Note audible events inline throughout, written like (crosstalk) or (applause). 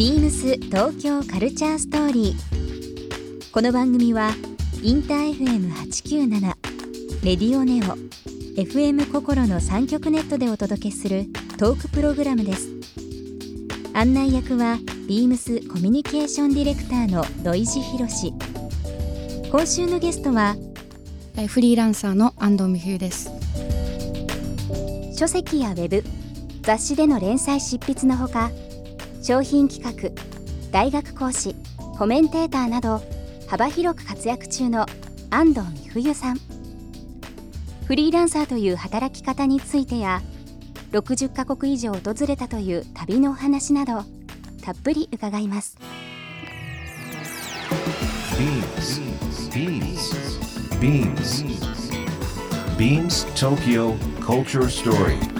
ビームス東京カルチャーストーリー。この番組はインター FM897 レディオネオ FM 心の三極ネットでお届けするトークプログラムです。案内役はビームスコミュニケーションディレクターの土井博志。今週のゲストはえーフリーランサーの安藤美冬です。書籍やウェブ雑誌での連載執筆のほか商品企画大学講師コメンテーターなど幅広く活躍中の安藤美冬さんフリーランサーという働き方についてや60カ国以上訪れたという旅のお話などたっぷり伺います Beams. Beams. Beams. Beams Tokyo Culture Story.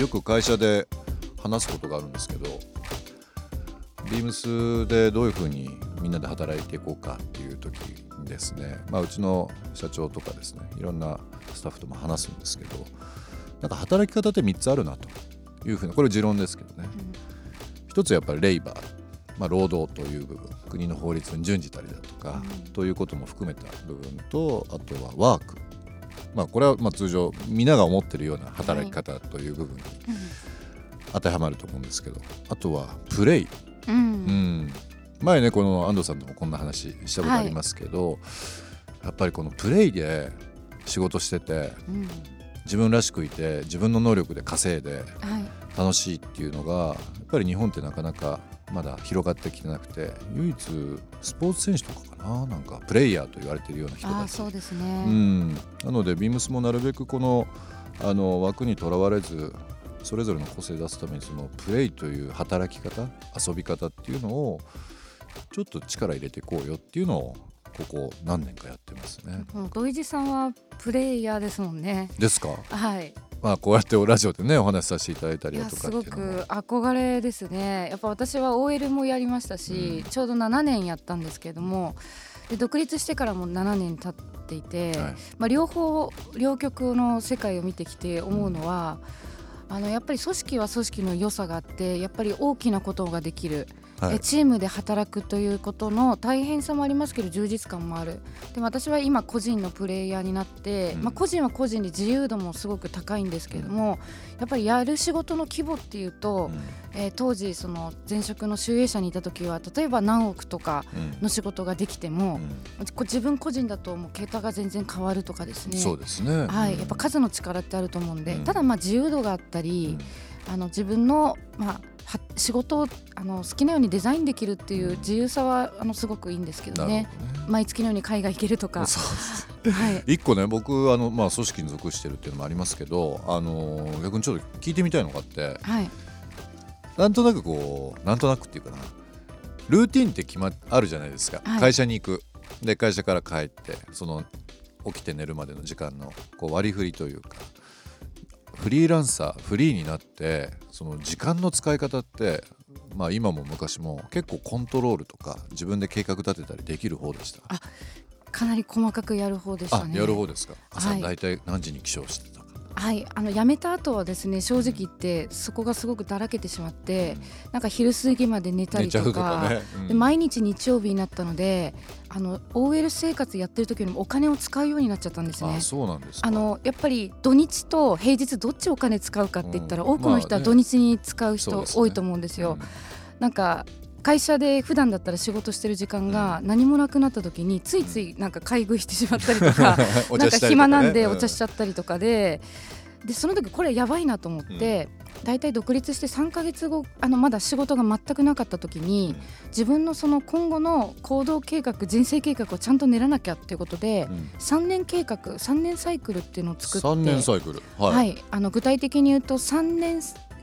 よく会社で話すことがあるんですけどビームスでどういうふうにみんなで働いていこうかっていう時にですね、まあ、うちの社長とかですねいろんなスタッフとも話すんですけどなんか働き方って3つあるなというふうなこれ持論ですけどね、一つはやっぱりレイバー、まあ、労働という部分国の法律に準じたりだとか、ということも含めた部分とあとはワークまあこれはまあ通常皆が思ってるような働き方という部分に当てはまると思うんですけどあとはプレイ、うん。うん、前ねこの安藤さんともこんな話したことありますけど、やっぱりこのプレイで仕事しててうん。自分らしくいて自分の能力で稼いではい楽しいっていうのがやっぱり日本ってなかなかまだ広がってきてなくて唯一スポーツ選手とかかななんかプレイヤーと言われてるような人ああたちそうですうね。ん、なのでビームスもなるべくこのあの枠にとらわれずそれぞれの個性を出すためにそのプレイという働き方遊び方っていうのをちょっと力入れていこうよっていうのをここ何年かやってますね。もう土井地さんはプレイヤーですもんね。ですか、はい。まあ、こうやってラジオでねお話しさせていただいたりだとかすごく憧れですね。やっぱ私は OL もやりましたし、ちょうど7年やったんですけれども、で独立してからも7年経っていて、はいまあ両方両極の世界を見てきて思うのは。あのやっぱり組織は組織の良さがあってやっぱり大きなことができる、はい。えチームで働くということの大変さもありますけど充実感もある。でも私は今個人のプレイヤーになって、うん。まあ、個人は個人で自由度もすごく高いんですけれども、やっぱりやる仕事の規模っていうと、うん。えー当時その前職の集英社にいた時は例えば何億とかうん。の仕事ができても、自分個人だともう桁が全然変わるとかですね。そうですね。はい、やっぱ数の力ってあると思うんで、うん。ただまあ自由度があったり、あの自分の、まあ、は仕事をあの好きなようにデザインできるっていう自由さはあのすごくいいんですけどね。ね。毎月のように海外行けるとか、(laughs) はい、一個ね僕あの、まあ、組織に属してるっていうのもありますけどあの逆にちょっと聞いてみたいのがあってはい、なんとなくこうなんとなくっていうかな。ルーティンって決まあるじゃないですか、はい。会社に行く。で会社から帰ってその起きて寝るまでの時間のこう割り振りというかフリーランサーフリーになってその時間の使い方ってまあ今も昔も結構コントロールとか自分で計画立てたりできる方でした？あかなり細かくやる方でしたあね。やる方ですか？朝はい。大体何時に起床してた？か、はい、あの辞めた後はですね正直言ってそこがすごくだらけてしまって、なんか昼過ぎまで寝たりとかかね、うん。で毎日日曜日になったのであの OL 生活やってる時よりもお金を使うようになっちゃったんですね。あ。そうなんですか。あのやっぱり土日と平日どっちお金使うかって言ったら、うん。多くの人は土日に使う人多いと思うんですよ。なんか会社で普段だったら仕事してる時間が何もなくなった時についついなんか買い食いしてしまったりとか、(laughs) おなんか暇なんでお茶しゃちゃったりとかで。でその時これやばいなと思って、大体独立して3ヶ月後あのまだ仕事が全くなかった時に自分のその今後の行動計画人生計画をちゃんと練らなきゃっていうことで、うん、3年計画3年サイクルっていうのを作って3年サイクル。はい、はい、あの具体的に言うと3年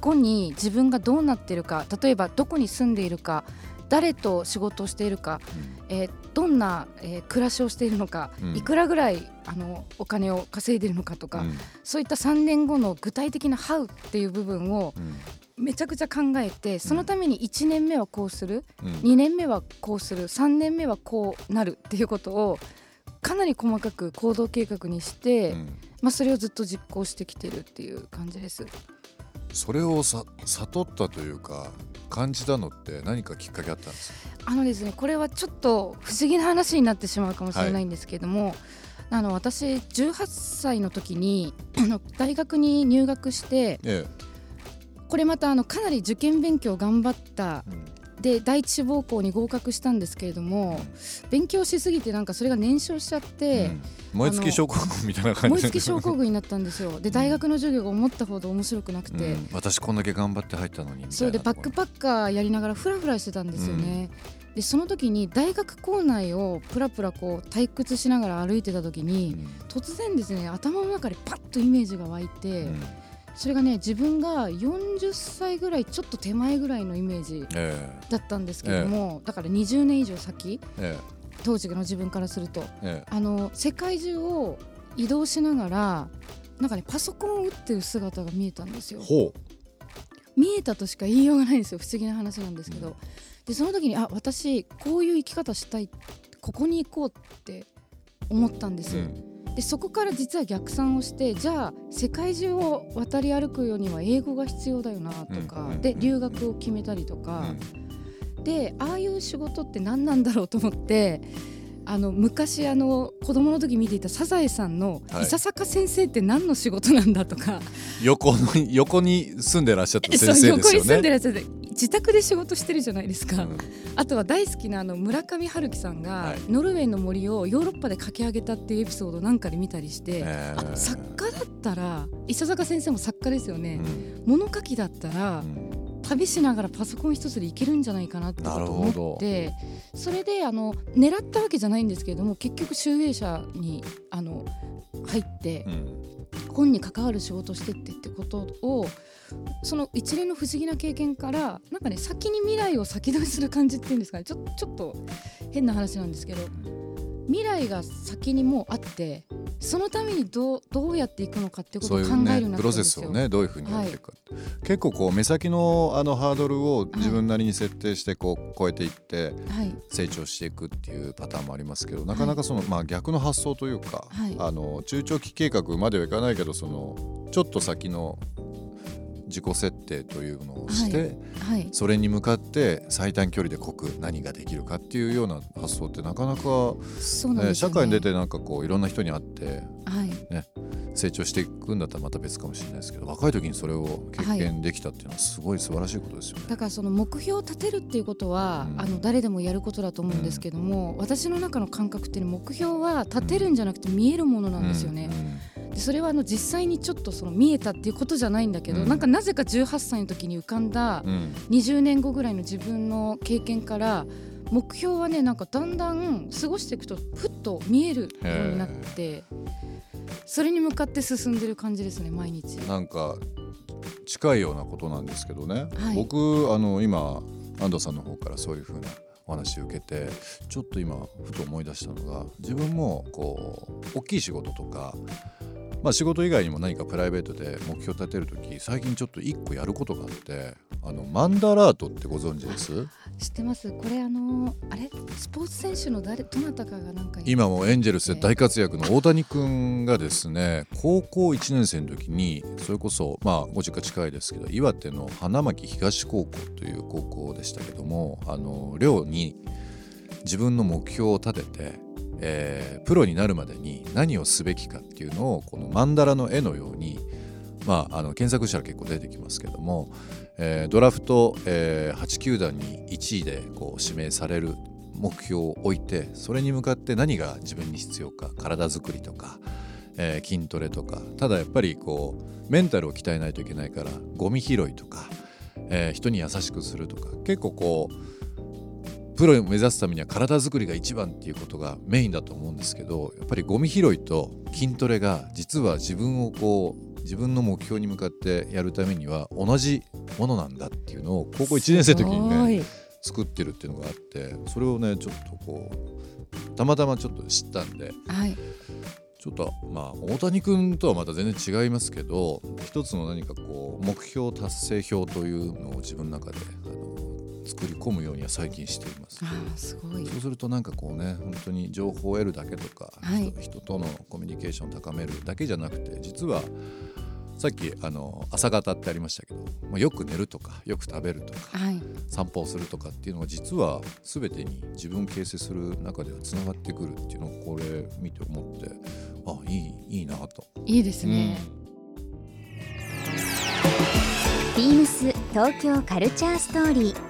後に自分がどうなってるか例えばどこに住んでいるか誰と仕事をしているか、えーどんな、えー暮らしをしているのか、うん。いくらぐらいあのお金を稼いでいるのかとか、うん。そういった3年後の具体的な「ハウ」っていう部分をうん。めちゃくちゃ考えてそのために1年目はこうするうん。2年目はこうする3年目はこうなるっていうことをかなり細かく行動計画にして、うん。まあ、それをずっと実行してきてるっていう感じです。それをさ悟ったというか感じたのって何かきっかけあったんですか？あのですねこれはちょっと不思議な話になってしまうかもしれないんですけれども、あの私18歳の時にあの (clears throat) 大学に入学してえこれまたあのかなり受験勉強頑張ったで第一志望校に合格したんですけれども勉強しすぎてなんかそれが燃焼しちゃって、うん。燃え尽き症候群みたいな感じ燃え尽き症候群になったんですよ。で大学の授業が思ったほど面白くなくて、うん。私こんだけ頑張って入ったのにそうでバックパッカーやりながらフラフラしてたんですよね、でその時に大学構内をプラプラこう退屈しながら歩いてた時うに、ん。突然ですね頭の中でパッとイメージが湧いて、うんそれがね自分が40歳ぐらいちょっと手前ぐらいのイメージえだったんですけれども、だから20年以上先ええ。当時の自分からするとええ。あの世界中を移動しながらなんかねパソコンを打ってる姿が見えたんですよ。見えたとしか言いようがないんですよ。不思議な話なんですけど、でその時にあ私こういう生き方したいここに行こうって思ったんですう、うよ、んでそこから実は逆算をしてじゃあ世界中を渡り歩くようには英語が必要だよなとか、うんで留学を決めたりとうか、ん。でああいう仕事って何なんだろうと思ってあの昔あの子供の時見ていたサザエさんのはい。伊佐坂先生って何の仕事なんだとか、横の横に住んでらっしゃった先生ですよ横に住んでね。らっしゃって自宅で仕事してるじゃないですか、うん。あとは大好きなあの村上春樹さんが、はい。ノルウェーの森をヨーロッパで駆け上げたっていうエピソードなんかで見たりして、ええあ作家だったら伊佐坂先生も作家ですようね、ん。物書きだったら、うん。旅しながらパソコン一つでいけるんじゃないかなって思ほってそれであの狙ったわけじゃないんですけれども結局集英社にあの入ってうん本に関わる仕事してってってことをその一連の不思議な経験からなんかね先に未来を先取りする感じっていうんですかね。ちょちょっと変な話なんですけど未来が先にもうあってそのためにどうどうやっていくのかっていうことを考えるようねになったプロセんですよ。スをねどういうふうにやっていくか、結構こう目先のあのハードルを自分なりに設定してこう超えていってはい。成長していくっていうパターンもありますけどなかなかその、まあ、逆の発想というか、はい。あの中長期計画まではいかないけどそのちょっと先の自己設定というのをして、はいそれに向かって最短距離で濃く何ができるかっていうような発想ってなかなか、ね。社会に出てなんかこういろんな人に会ってはい。成長していくんだったらまた別かもしれないですけど若い時にそれを経験できたっていうのはすごい素晴らしいことですよね。だからその目標を立てるっていうことは、うん。あの誰でもやることだと思うんですけども、私の中の感覚っていうのは目標は立てるんじゃなくて見えるものなんですよね。でそれはあの実際にちょっとその見えたっていうことじゃないんだけど、うん。なんかなぜか18歳の時に浮かんだうん。うん20年後ぐらいの自分の経験から目標はねなんかだんだん過ごしていくとふっと見えるようになってそれに向かって進んでる感じですね毎日。なんか近いようなことなんですけどね、はい。僕あの今安藤さんの方からそういうふうなお話を受けてちょっと今ふと思い出したのが自分もこう大きい仕事とか、まあ、仕事以外にも何かプライベートで目標立てる時最近ちょっと一個やることがあってあのマンダラートってご存知です？知ってます。これあのあれ？スポーツ選手の誰？どなたかがなんか今もエンジェルスで大活躍の大谷君がですね高校1年生の時にそれこそまあご実家近いですけど岩手の花巻東高校という高校でしたけどもあの寮に自分の目標を立てて、えープロになるまでに何をすべきかっていうのをこのマンダラの絵のようにまあ、あの検索したら結構出てきますけども、えードラフト、えー8球団に1位でこう指名される目標を置いてそれに向かって何が自分に必要か体づくりとか、えー筋トレとかただやっぱりこうメンタルを鍛えないといけないからゴミ拾いとか、えー人に優しくするとか結構こうプロを目指すためには体作りが一番っていうことがメインだと思うんですけどやっぱりゴミ拾いと筋トレが実は自分をこう自分の目標に向かってやるためには同じものなんだっていうのを高校1年生の時にねす作ってるっていうのがあってそれをねちょっとこうたまたまちょっと知ったんではい。ちょっとまあ大谷君とはまた全然違いますけど一つの何かこう目標達成表というのを自分の中であの作り込むようには最近しています。あーすごい。そうするとなんかこうね本当に情報を得るだけとか、はい。人人とのコミュニケーションを高めるだけじゃなくて実はさっきあの朝方ってありましたけど、まあ、よく寝るとかよく食べるとかはい。散歩をするとかっていうのが実は全てに自分を形成する中ではつながってくるっていうのをこれ見て思ってあいいいいなと。いいですね、ビームス東京カルチャーストーリー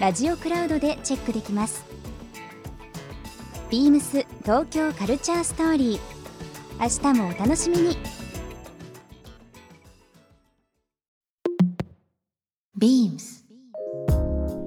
ラジオクラウドでチェックできます。ビームス東京カルチャーストーリー。明日もお楽しみに。ビームス。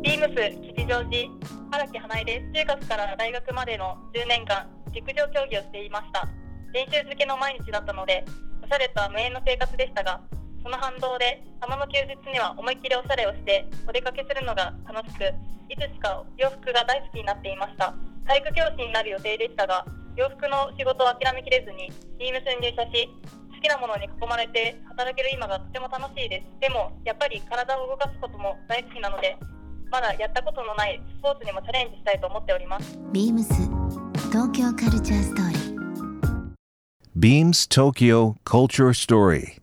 ビームス吉祥寺。荒木花江です。中学から大学までの10年間陸上競技をしていました。練習漬けの毎日だったのでおしゃれとは無縁の生活でしたがその反動でたまの休日には思いっきりおしゃれをしてお出かけするのが楽しくいつしか洋服が大好きになっていました。体育教師になる予定でしたが洋服の仕事を諦めきれずにビームスに入社し好きなものに囲まれて働ける今がとても楽しいです。でもやっぱり体を動かすことも大好きなのでまだやったことのないスポーツにもチャレンジしたいと思っております。ビームス東京カルチャーストーリー。Beams Tokyo Culture Story.